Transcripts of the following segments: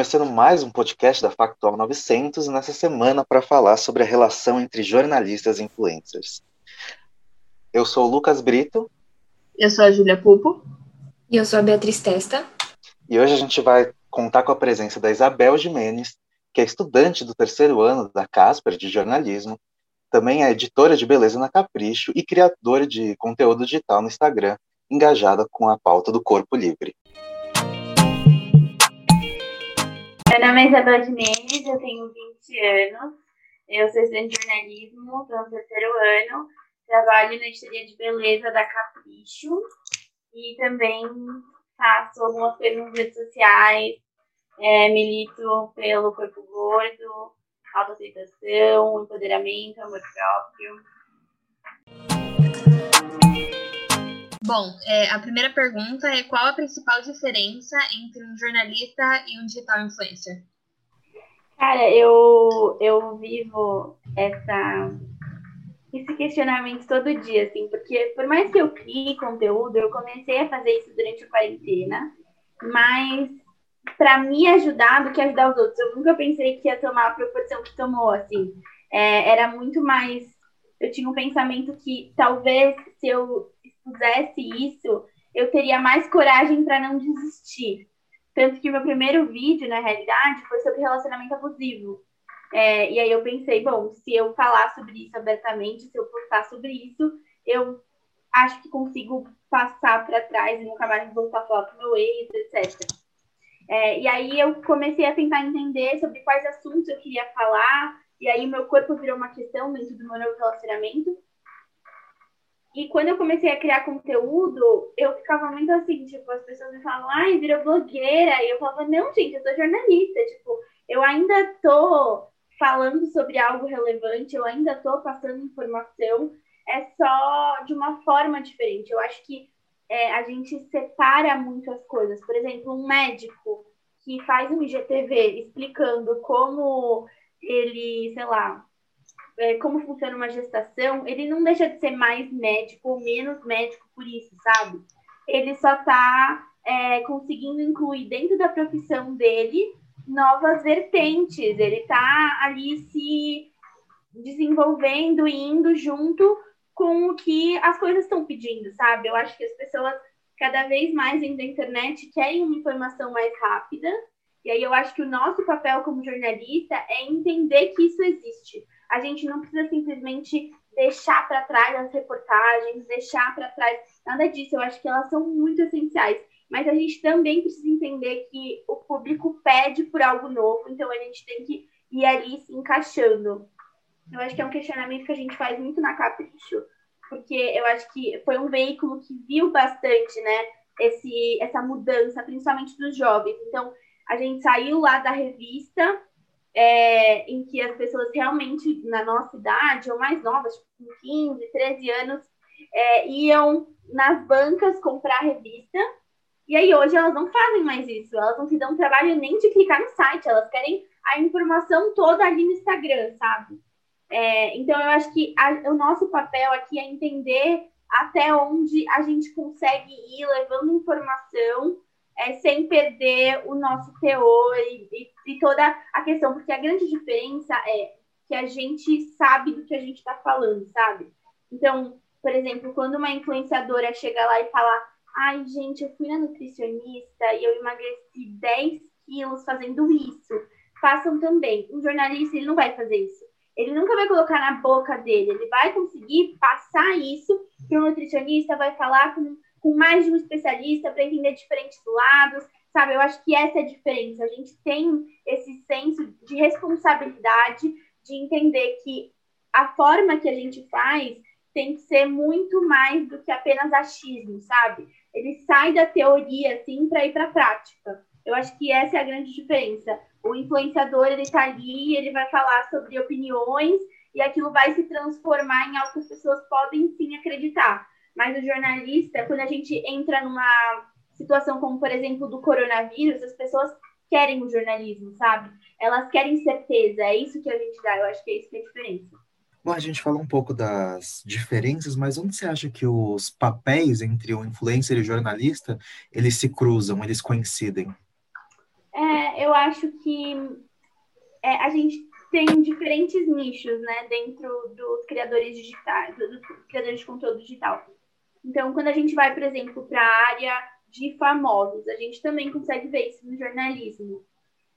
começando mais um podcast da Factual 900 nessa semana para falar sobre a relação entre jornalistas e influencers. Eu sou o Lucas Brito. Eu sou a Júlia Pupo. E eu sou a Beatriz Testa. E hoje a gente vai contar com a presença da Isabel Jimenez, que é estudante do terceiro ano da Casper de jornalismo, também é editora de beleza na Capricho e criadora de conteúdo digital no Instagram, engajada com a pauta do corpo livre. Meu nome é Isabel Jimenez, eu tenho 20 anos, eu sou estudante de jornalismo, estou no terceiro ano, trabalho na editoria de beleza da Capricho. E também faço algumas coisas nas redes sociais, é, milito pelo corpo gordo, autoaceitação, empoderamento, amor próprio. Bom, é, a primeira pergunta é qual a principal diferença entre um jornalista e um digital influencer? Cara, eu, eu vivo essa, esse questionamento todo dia, assim, porque por mais que eu crie conteúdo, eu comecei a fazer isso durante a quarentena, mas para me ajudar do que ajudar os outros. Eu nunca pensei que ia tomar a proporção que tomou, assim. É, era muito mais. Eu tinha um pensamento que talvez se eu expusesse isso, eu teria mais coragem para não desistir. Tanto que meu primeiro vídeo, na realidade, foi sobre relacionamento abusivo. É, e aí eu pensei, bom, se eu falar sobre isso abertamente, se eu postar sobre isso, eu acho que consigo passar para trás e nunca mais voltar a falar pro meu ex, etc. É, e aí eu comecei a tentar entender sobre quais assuntos eu queria falar, e aí meu corpo virou uma questão dentro do meu novo relacionamento. E quando eu comecei a criar conteúdo, eu ficava muito assim, tipo, as pessoas me falavam, ai, virou blogueira. E eu falava, não, gente, eu sou jornalista. Tipo, eu ainda tô falando sobre algo relevante, eu ainda tô passando informação, é só de uma forma diferente. Eu acho que é, a gente separa muito as coisas. Por exemplo, um médico que faz um IGTV explicando como ele, sei lá, é, como funciona uma gestação, ele não deixa de ser mais médico ou menos médico por isso, sabe? Ele só está é, conseguindo incluir dentro da profissão dele novas vertentes. Ele está ali se desenvolvendo indo junto com o que as coisas estão pedindo, sabe? Eu acho que as pessoas cada vez mais dentro da internet querem uma informação mais rápida. E aí eu acho que o nosso papel como jornalista é entender que isso existe a gente não precisa simplesmente deixar para trás as reportagens, deixar para trás nada disso. Eu acho que elas são muito essenciais. Mas a gente também precisa entender que o público pede por algo novo, então a gente tem que ir ali se encaixando. Eu acho que é um questionamento que a gente faz muito na Capricho, porque eu acho que foi um veículo que viu bastante, né, esse, essa mudança, principalmente dos jovens. Então, a gente saiu lá da revista é, em que as pessoas realmente, na nossa idade, ou mais novas, tipo, com 15, 13 anos, é, iam nas bancas comprar revista. E aí hoje elas não fazem mais isso, elas não se dão trabalho nem de clicar no site, elas querem a informação toda ali no Instagram, sabe? É, então eu acho que a, o nosso papel aqui é entender até onde a gente consegue ir levando informação é, sem perder o nosso teor e, e, e, toda a questão, porque a grande diferença é que a gente sabe do que a gente está falando, sabe? Então, por exemplo, quando uma influenciadora chega lá e fala: Ai, gente, eu fui na nutricionista e eu emagreci 10 quilos fazendo isso. Façam também. Um jornalista, ele não vai fazer isso. Ele nunca vai colocar na boca dele. Ele vai conseguir passar isso para o nutricionista, vai falar com com mais de um especialista para entender diferentes lados, sabe? Eu acho que essa é a diferença. A gente tem esse senso de responsabilidade de entender que a forma que a gente faz tem que ser muito mais do que apenas achismo, sabe? Ele sai da teoria assim para ir para a prática. Eu acho que essa é a grande diferença. O influenciador ele está ali, ele vai falar sobre opiniões e aquilo vai se transformar em algo que as pessoas podem sim acreditar. Mas o jornalista, quando a gente entra numa situação como, por exemplo, do coronavírus, as pessoas querem o jornalismo, sabe? Elas querem certeza, é isso que a gente dá, eu acho que é isso que é a diferença. Bom, a gente falou um pouco das diferenças, mas onde você acha que os papéis entre o influencer e o jornalista, eles se cruzam, eles coincidem? É, eu acho que é, a gente tem diferentes nichos, né, dentro dos criadores digitais, dos criadores de conteúdo digital. Então, quando a gente vai, por exemplo, para a área de famosos, a gente também consegue ver isso no jornalismo.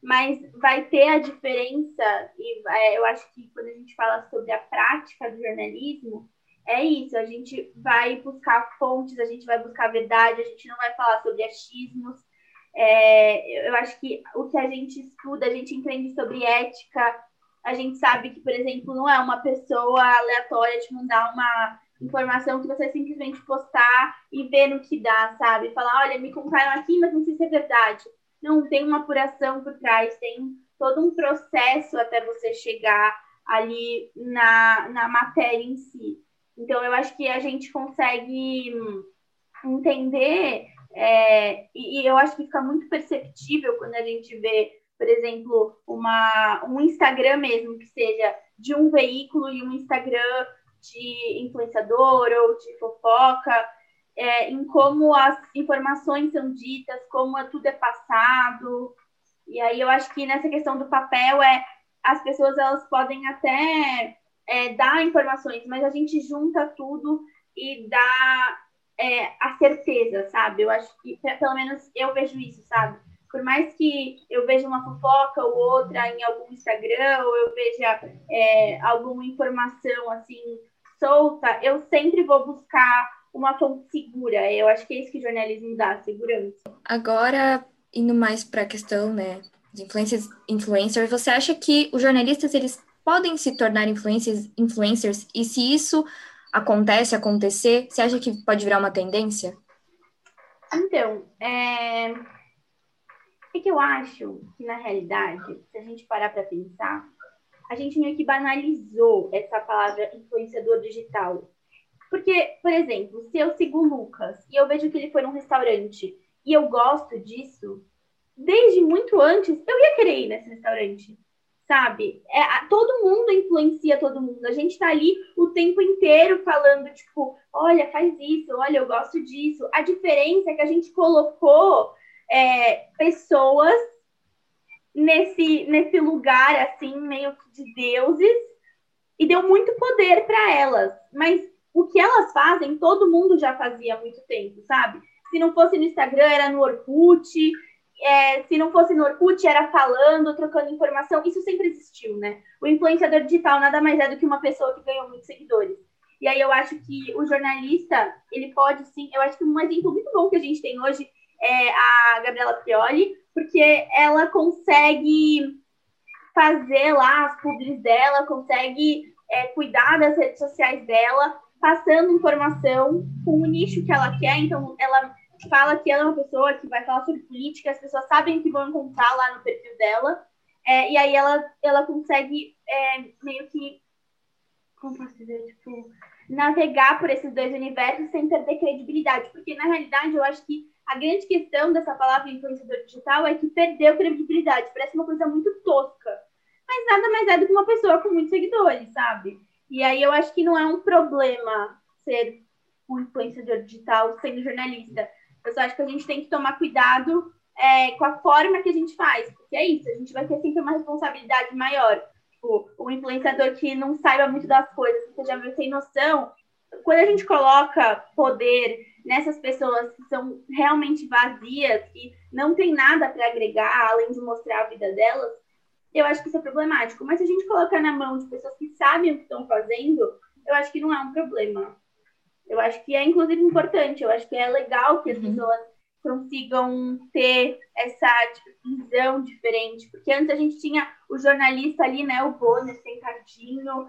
Mas vai ter a diferença, e é, eu acho que quando a gente fala sobre a prática do jornalismo, é isso, a gente vai buscar fontes, a gente vai buscar verdade, a gente não vai falar sobre achismos. É, eu acho que o que a gente estuda, a gente entende sobre ética, a gente sabe que, por exemplo, não é uma pessoa aleatória te mandar uma informação que você simplesmente postar e ver no que dá, sabe? Falar, olha, me contaram aqui, mas não sei se é verdade. Não, tem uma apuração por trás, tem todo um processo até você chegar ali na, na matéria em si. Então, eu acho que a gente consegue entender, é, e, e eu acho que fica muito perceptível quando a gente vê por exemplo, uma, um Instagram mesmo, que seja de um veículo e um Instagram de influenciador ou de fofoca, é, em como as informações são ditas, como tudo é passado. E aí eu acho que nessa questão do papel é as pessoas elas podem até é, dar informações, mas a gente junta tudo e dá é, a certeza, sabe? Eu acho que pelo menos eu vejo isso, sabe? por mais que eu veja uma fofoca ou outra em algum Instagram, ou eu veja é, alguma informação assim solta, eu sempre vou buscar uma fonte segura. Eu acho que é isso que o jornalismo dá, segurança. Agora, indo mais para a questão, né, de influencers, influencers, você acha que os jornalistas eles podem se tornar influencers, influencers e se isso acontece, acontecer, você acha que pode virar uma tendência? Então, é, é que eu acho que, na realidade, se a gente parar para pensar, a gente meio que banalizou essa palavra influenciador digital. Porque, por exemplo, se eu sigo o Lucas e eu vejo que ele foi num restaurante e eu gosto disso, desde muito antes eu ia querer ir nesse restaurante, sabe? É, a, todo mundo influencia todo mundo. A gente tá ali o tempo inteiro falando, tipo, olha, faz isso, olha, eu gosto disso. A diferença é que a gente colocou é, pessoas nesse, nesse lugar, assim, meio que de deuses, e deu muito poder para elas. Mas o que elas fazem, todo mundo já fazia há muito tempo, sabe? Se não fosse no Instagram, era no Orkut. É, se não fosse no Orkut, era falando, trocando informação. Isso sempre existiu, né? O influenciador digital nada mais é do que uma pessoa que ganhou muitos seguidores. E aí eu acho que o jornalista, ele pode sim. Eu acho que um exemplo muito bom que a gente tem hoje é, a Gabriela Prioli, porque ela consegue fazer lá as publis dela, consegue é, cuidar das redes sociais dela, passando informação com o nicho que ela quer. Então, ela fala que ela é uma pessoa que vai falar sobre política, as pessoas sabem que vão encontrar lá no perfil dela. É, e aí ela, ela consegue é, meio que. Como posso dizer? Tipo, navegar por esses dois universos sem perder credibilidade. Porque, na realidade, eu acho que a grande questão dessa palavra influenciador digital é que perdeu credibilidade, parece uma coisa muito tosca. Mas nada mais é do que uma pessoa com muitos seguidores, sabe? E aí eu acho que não é um problema ser um influenciador digital sendo jornalista. Eu só acho que a gente tem que tomar cuidado é, com a forma que a gente faz, porque é isso, a gente vai ter sempre uma responsabilidade maior. Tipo, o influenciador que não saiba muito das coisas, que seja meio sem noção, quando a gente coloca poder nessas pessoas que são realmente vazias, que não tem nada para agregar além de mostrar a vida delas, eu acho que isso é problemático. Mas se a gente colocar na mão de pessoas que sabem o que estão fazendo, eu acho que não é um problema. Eu acho que é, inclusive, importante. Eu acho que é legal que as uhum. pessoas consigam ter essa tipo, visão diferente. Porque antes a gente tinha o jornalista ali, né, o Bonner, sentadinho,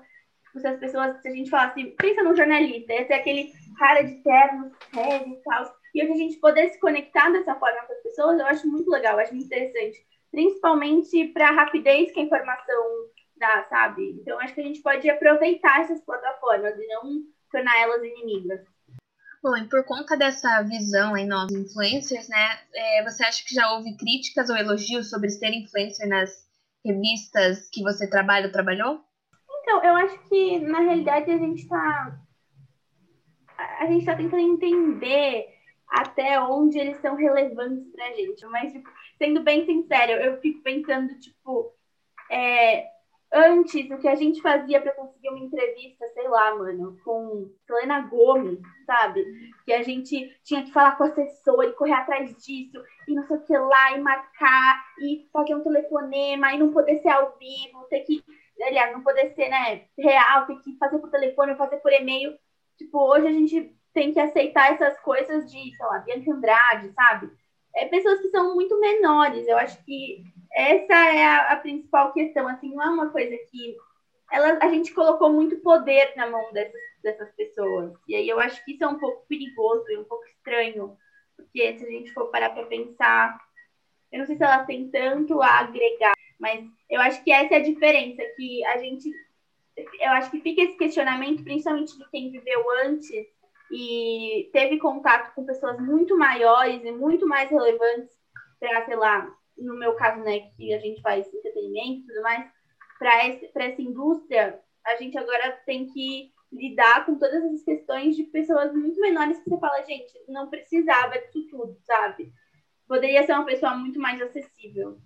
se as pessoas, se a gente falasse, assim, pensa no jornalista, esse é aquele cara de terno, sério e tal. E a gente poder se conectar dessa forma com as pessoas, eu acho muito legal, acho muito interessante. Principalmente para a rapidez que a informação dá, sabe? Então, acho que a gente pode aproveitar essas plataformas e não tornar elas inimigas. Bom, e por conta dessa visão em nós influencers, né, é, você acha que já houve críticas ou elogios sobre ser influencer nas revistas que você trabalha ou trabalhou? Então, eu acho que na realidade a gente está a gente está tentando entender até onde eles são relevantes pra gente. Mas, tipo, sendo bem sincero, eu fico pensando, tipo, é, antes, o que a gente fazia para conseguir uma entrevista, sei lá, mano, com Selena Gomes, sabe? Que a gente tinha que falar com o assessor e correr atrás disso, e não sei o que lá, e marcar, e fazer um telefonema, e não poder ser ao vivo, ter que, aliás, não poder ser, né, real, ter que fazer por telefone, fazer por e-mail. Tipo, hoje a gente tem que aceitar essas coisas de, sei lá, Bianca Andrade, sabe? É pessoas que são muito menores. Eu acho que essa é a, a, principal questão, assim, não é uma coisa que ela, a gente colocou muito poder na mão dessas, dessas pessoas. E aí eu acho que isso é um pouco perigoso e um pouco estranho, porque se a gente for parar para pensar, eu não sei se elas têm tanto a agregar, mas eu acho que essa é a diferença, que a gente, eu acho que fica esse questionamento, principalmente de quem viveu antes e teve contato com pessoas muito maiores e muito mais relevantes para, sei lá, no meu caso, né, que a gente faz entretenimento e tudo mais, para essa indústria, a gente agora tem que lidar com todas essas questões de pessoas muito menores que você fala, gente, não precisava disso tudo, sabe? Poderia ser uma pessoa muito mais acessível.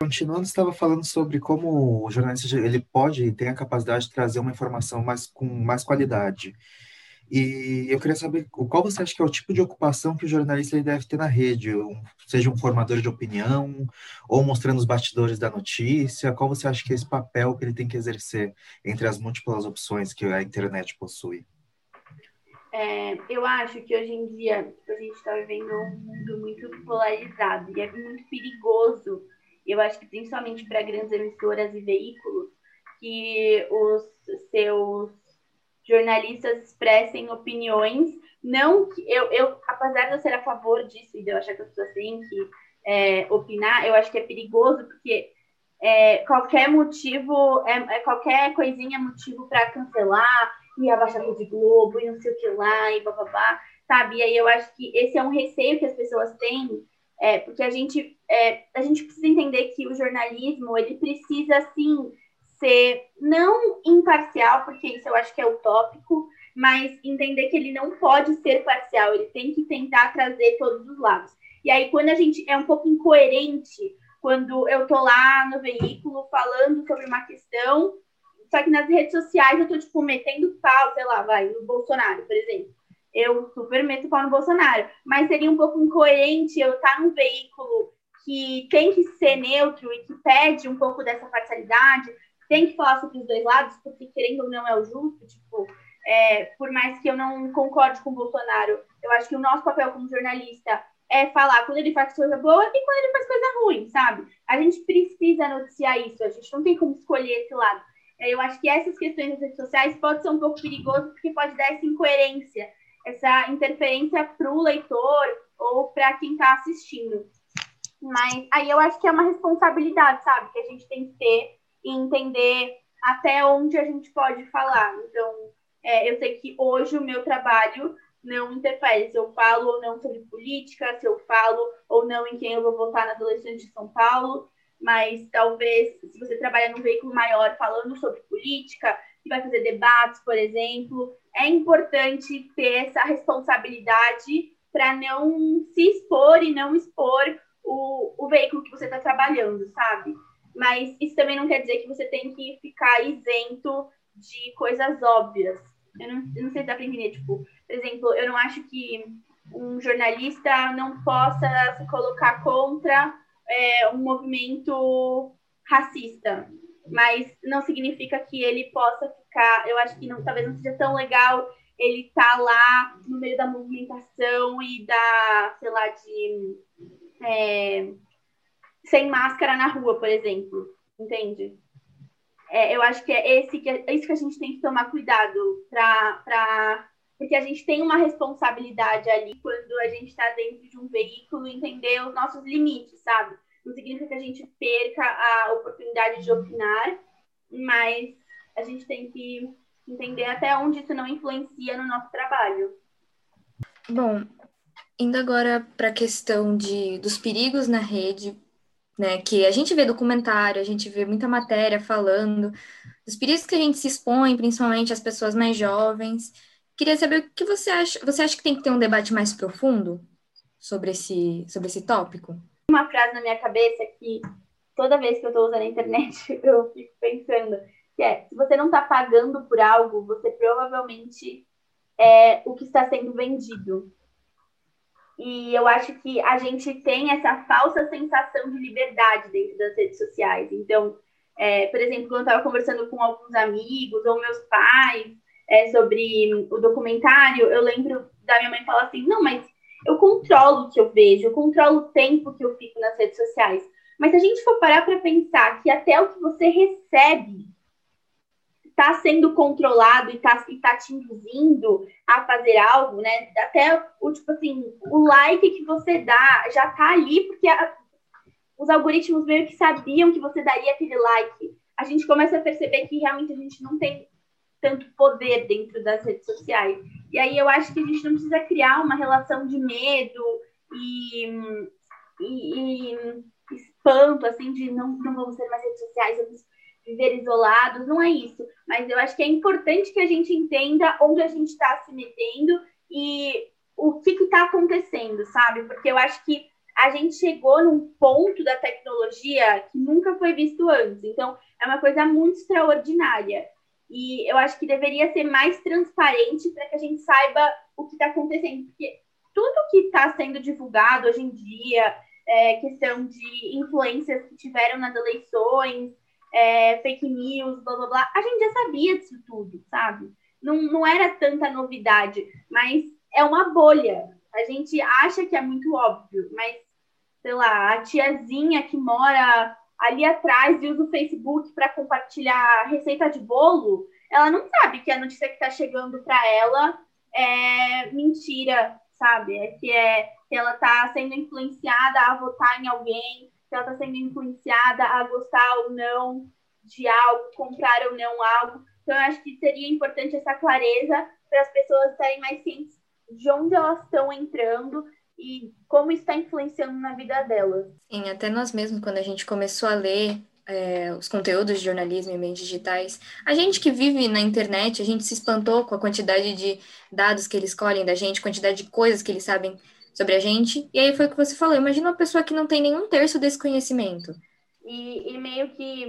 Continuando, estava falando sobre como o jornalista ele pode ter a capacidade de trazer uma informação mais com mais qualidade. E eu queria saber qual você acha que é o tipo de ocupação que o jornalista deve ter na rede, um, seja um formador de opinião ou mostrando os bastidores da notícia. Qual você acha que é esse papel que ele tem que exercer entre as múltiplas opções que a internet possui? É, eu acho que hoje em dia a gente está vivendo um mundo muito polarizado e é muito perigoso. Eu acho que principalmente para grandes emissoras e veículos que os seus jornalistas expressem opiniões. Não que eu, eu, apesar de eu ser a favor disso e de eu achar que as pessoas têm que é, opinar, eu acho que é perigoso porque é, qualquer motivo, é, é qualquer coisinha é motivo para cancelar e abaixar a Rede Globo e não sei o que lá e bababá, sabe? E aí eu acho que esse é um receio que as pessoas têm, é, porque a gente, é, a gente precisa entender que o jornalismo, ele precisa, sim, ser não imparcial, porque isso eu acho que é utópico, mas entender que ele não pode ser parcial, ele tem que tentar trazer todos os lados. E aí, quando a gente é um pouco incoerente, quando eu tô lá no veículo falando sobre uma questão, só que nas redes sociais eu tô, tipo, metendo pau, sei lá, vai, no Bolsonaro, por exemplo. Eu super meto pau no Bolsonaro, mas seria um pouco incoerente eu estar num veículo que tem que ser neutro e que pede um pouco dessa parcialidade, tem que falar sobre os dois lados, porque querendo ou não é o justo, tipo, é, por mais que eu não concorde com o Bolsonaro, eu acho que o nosso papel como jornalista é falar quando ele faz coisa boa e quando ele faz coisa ruim, sabe? A gente precisa noticiar isso, a gente não tem como escolher esse lado. É, eu acho que essas questões das redes sociais pode ser um pouco perigoso, porque pode dar essa incoerência, essa interferência para o leitor ou para quem está assistindo. Mas aí eu acho que é uma responsabilidade, sabe? Que a gente tem que ter e entender até onde a gente pode falar. Então, é, eu sei que hoje o meu trabalho não interfere se eu falo ou não sobre política, se eu falo ou não em quem eu vou votar nas eleições de São Paulo, mas talvez se você trabalha num veículo maior falando sobre política, que vai fazer debates, por exemplo, é importante ter essa responsabilidade para não se expor e não expor o, o veículo que você está trabalhando, sabe? mas isso também não quer dizer que você tem que ficar isento de coisas óbvias. Eu não, eu não sei se dá para entender, tipo, por exemplo, eu não acho que um jornalista não possa se colocar contra é, um movimento racista, mas não significa que ele possa ficar. Eu acho que não, talvez não seja tão legal ele estar tá lá no meio da movimentação e da, sei lá, de é, sem máscara na rua, por exemplo. Entende? É, eu acho que é, esse, que é isso que a gente tem que tomar cuidado para. Porque a gente tem uma responsabilidade ali quando a gente está dentro de um veículo, entender os nossos limites, sabe? Não significa que a gente perca a oportunidade de opinar, mas a gente tem que entender até onde isso não influencia no nosso trabalho. Bom, indo agora para a questão de, dos perigos na rede, né? Que a gente vê documentário, a gente vê muita matéria falando dos perigos que a gente se expõe, principalmente as pessoas mais jovens. Queria saber o que você acha. Você acha que tem que ter um debate mais profundo sobre esse, sobre esse tópico? Uma frase na minha cabeça que toda vez que eu estou usando a internet eu fico pensando que é se você não está pagando por algo, você provavelmente é o que está sendo vendido. E eu acho que a gente tem essa falsa sensação de liberdade dentro das redes sociais. Então, é, por exemplo, quando eu estava conversando com alguns amigos ou meus pais é, sobre o documentário, eu lembro da minha mãe falar assim: não, mas eu controlo o que eu vejo, eu controlo o tempo que eu fico nas redes sociais. Mas se a gente for parar para pensar que até o que você recebe está sendo controlado e está tá te induzindo a fazer algo, né? Até o tipo assim, o like que você dá já tá ali porque a, os algoritmos meio que sabiam que você daria aquele like. A gente começa a perceber que realmente a gente não tem tanto poder dentro das redes sociais. E aí eu acho que a gente não precisa criar uma relação de medo e, e, e espanto, assim, de não, não vamos ter mais redes sociais, vamos viver isolados, não é isso. Mas eu acho que é importante que a gente entenda onde a gente está se metendo e o que está acontecendo, sabe? Porque eu acho que a gente chegou num ponto da tecnologia que nunca foi visto antes. Então, é uma coisa muito extraordinária. E eu acho que deveria ser mais transparente para que a gente saiba o que está acontecendo. Porque tudo que está sendo divulgado hoje em dia, é, questão de influências que tiveram nas eleições, é, fake news, blá blá blá. A gente já sabia disso tudo, sabe? Não, não era tanta novidade, mas é uma bolha. A gente acha que é muito óbvio, mas, sei lá, a tiazinha que mora ali atrás e usa o Facebook para compartilhar receita de bolo, ela não sabe que a notícia que está chegando para ela é mentira, sabe? É que, é que ela está sendo influenciada a votar em alguém, se ela está sendo influenciada a gostar ou não de algo, comprar ou não algo. Então, eu acho que seria importante essa clareza para as pessoas estarem mais cientes de onde elas estão entrando e como está influenciando na vida delas. Sim, até nós mesmos, quando a gente começou a ler é, os conteúdos de jornalismo e meios digitais, a gente que vive na internet, a gente se espantou com a quantidade de dados que eles colhem da gente, quantidade de coisas que eles sabem sobre a gente. E aí foi o que você falou. Imagina uma pessoa que não tem nenhum terço desse conhecimento. E, e meio que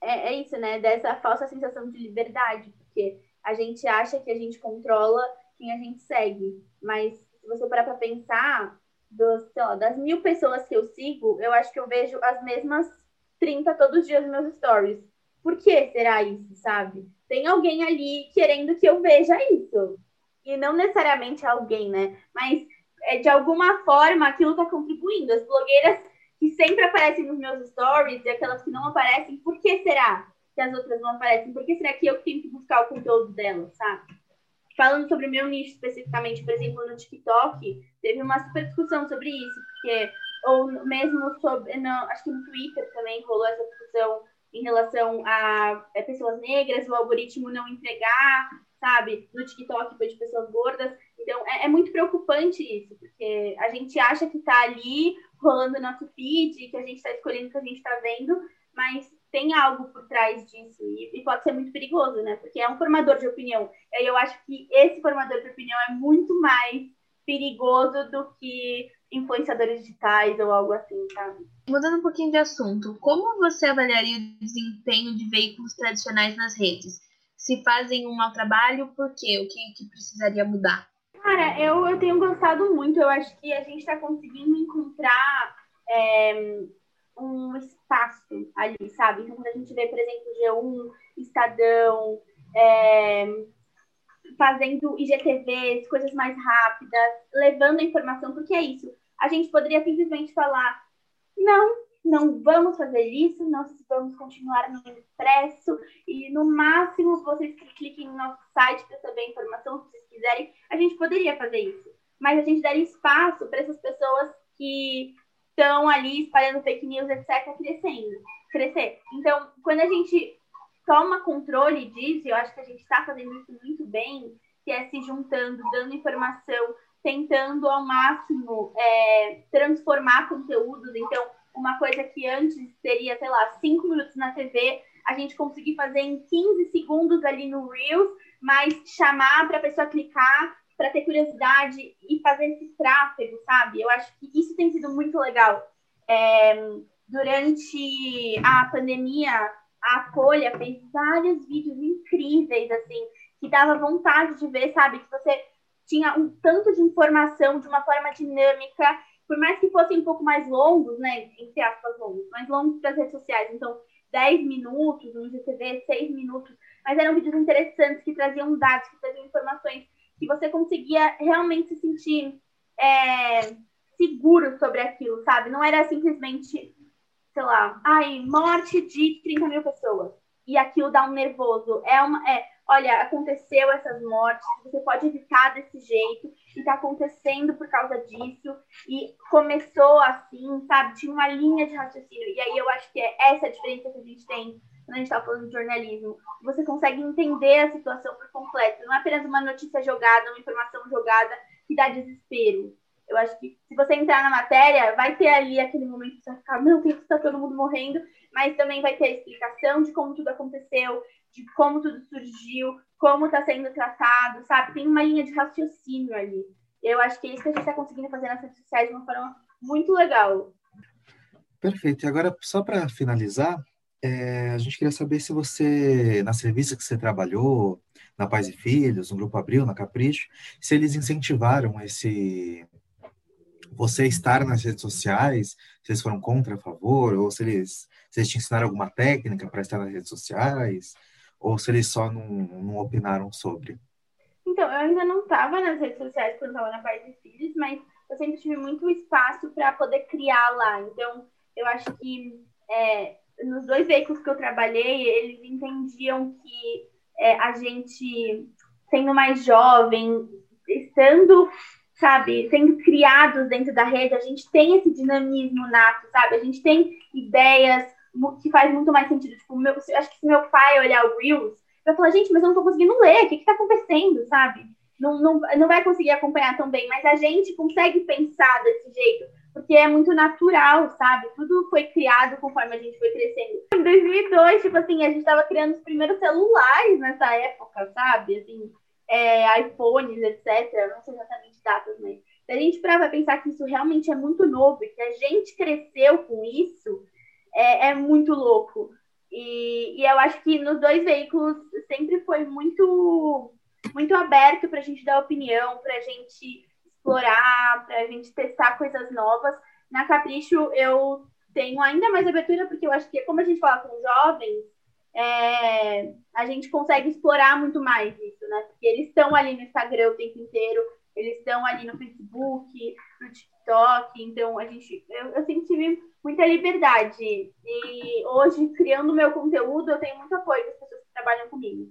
é, é, isso, né? Dessa falsa sensação de liberdade, porque a gente acha que a gente controla quem a gente segue. Mas se você parar para pensar, dos, lá, das mil pessoas que eu sigo, eu acho que eu vejo as mesmas 30 todos os dias nos meus stories. Por que será isso, sabe? Tem alguém ali querendo que eu veja isso. E não necessariamente alguém, né? Mas de alguma forma aquilo está contribuindo. As blogueiras que sempre aparecem nos meus stories e aquelas que não aparecem, por que será que as outras não aparecem? Por que será que eu tenho que buscar o conteúdo delas, sabe? Falando sobre meu nicho especificamente, por exemplo, no TikTok, teve uma super discussão sobre isso, porque, ou mesmo sobre, não, acho que no Twitter também rolou essa discussão em relação a é, pessoas negras, o algoritmo não entregar, sabe? No TikTok foi de pessoas gordas. Então, é, é, muito preocupante isso, porque a gente acha que está ali rolando nosso feed, que a gente está escolhendo o que a gente está vendo, mas tem algo por trás disso e, pode ser muito perigoso, né? Porque é um formador de opinião. E eu acho que esse formador de opinião é muito mais perigoso do que influenciadores digitais ou algo assim, sabe? Mudando um pouquinho de assunto, como você avaliaria o desempenho de veículos tradicionais nas redes? Se fazem um mau trabalho, por quê? O que, que precisaria mudar? Cara, eu, eu tenho gostado muito. Eu acho que a gente está conseguindo encontrar é, um espaço ali, sabe? Então, quando a gente vê, por exemplo, G1, Estadão, é, fazendo IGTVs, coisas mais rápidas, levando a informação, porque é isso. A gente poderia simplesmente falar: não, não vamos fazer isso, nós vamos continuar no impresso e no máximo vocês cliquem no nosso site para saber a informação, se vocês quiserem, a gente poderia fazer isso. Mas a gente daria espaço para essas pessoas que estão ali espalhando fake news, etc., crescendo, crescer. Então, quando a gente toma controle disso, eu acho que a gente está fazendo isso muito bem, que é se juntando, dando informação, tentando ao máximo é, transformar conteúdos. Então, uma coisa que antes seria, sei lá, cinco minutos na TV, a gente conseguir fazer em 15 segundos ali no Reels, mas chamar para a pessoa clicar, para ter curiosidade e fazer esse tráfego, sabe? Eu acho que isso tem sido muito legal. É, durante a pandemia, a Folha fez vários vídeos incríveis, assim, que dava vontade de ver, sabe? Que você tinha um tanto de informação de uma forma dinâmica, por mais que fossem um pouco mais longos, né? Entre aspas, longos, mais longos para as redes sociais. Então, 10 minutos no GTV, 6 minutos, mas eram vídeos interessantes que traziam dados, que traziam informações que você conseguia realmente se sentir é, seguro sobre aquilo, sabe? Não era simplesmente, sei lá, ai, morte de 30 mil pessoas. E aquilo dá um nervoso. É uma. É, olha, aconteceu essas mortes, você pode evitar desse jeito, e tá acontecendo por causa disso, e começou assim, sabe? Tinha uma linha de raciocínio, e aí eu acho que é essa a diferença que a gente tem quando a gente tá falando de jornalismo. Você consegue entender a situação por completo, não é apenas uma notícia jogada, uma informação jogada que dá desespero. Eu acho que se você entrar na matéria, vai ter ali aquele momento que você vai ficar, meu Deus, está todo mundo morrendo, mas também vai ter a explicação de como tudo aconteceu, de como tudo surgiu, como está sendo tratado, sabe? Tem uma linha de raciocínio ali. Eu acho que é isso que a gente está conseguindo fazer nas redes sociais de uma forma muito legal. Perfeito. E agora, só para finalizar, é, a gente queria saber se você, na serviço que você trabalhou, na Pais e Filhos, no Grupo Abril, na Capricho, se eles incentivaram esse você estar nas redes sociais, se eles foram contra, a favor, ou se eles, se eles te ensinaram alguma técnica para estar nas redes sociais, ou se eles só não, não opinaram sobre? Então, eu ainda não estava nas redes sociais quando estava na parte de filhos, mas eu sempre tive muito espaço para poder criar lá. Então, eu acho que é, nos dois veículos que eu trabalhei, eles entendiam que é, a gente, sendo mais jovem, estando, sabe, sendo criados dentro da rede, a gente tem esse dinamismo nato, sabe? A gente tem ideias, que faz muito mais sentido. Tipo, meu, acho que se meu pai olhar o Reels, vai falar, gente, mas eu não tô conseguindo ler, o que que tá acontecendo, sabe? Não, não, não vai conseguir acompanhar tão bem, mas a gente consegue pensar desse jeito, porque é muito natural, sabe? Tudo foi criado conforme a gente foi crescendo. Em 2002, tipo assim, a gente tava criando os primeiros celulares nessa época, sabe? Assim, é, iPhones, etc. Não sei exatamente datas, mas se a gente parar pensar que isso realmente é muito novo e que a gente cresceu com isso, é, é muito louco. E, e, eu acho que nos dois veículos sempre foi muito, muito aberto para a gente dar opinião, para a gente explorar, para a gente testar coisas novas. Na Capricho eu tenho ainda mais abertura, porque eu acho que como a gente fala com jovens, é, a gente consegue explorar muito mais isso, né? Porque eles estão ali no Instagram o tempo inteiro, eles estão ali no Facebook, no TikTok, então a gente, eu, eu sempre tive muita liberdade. E hoje, criando meu conteúdo, eu tenho muito apoio das pessoas que trabalham comigo.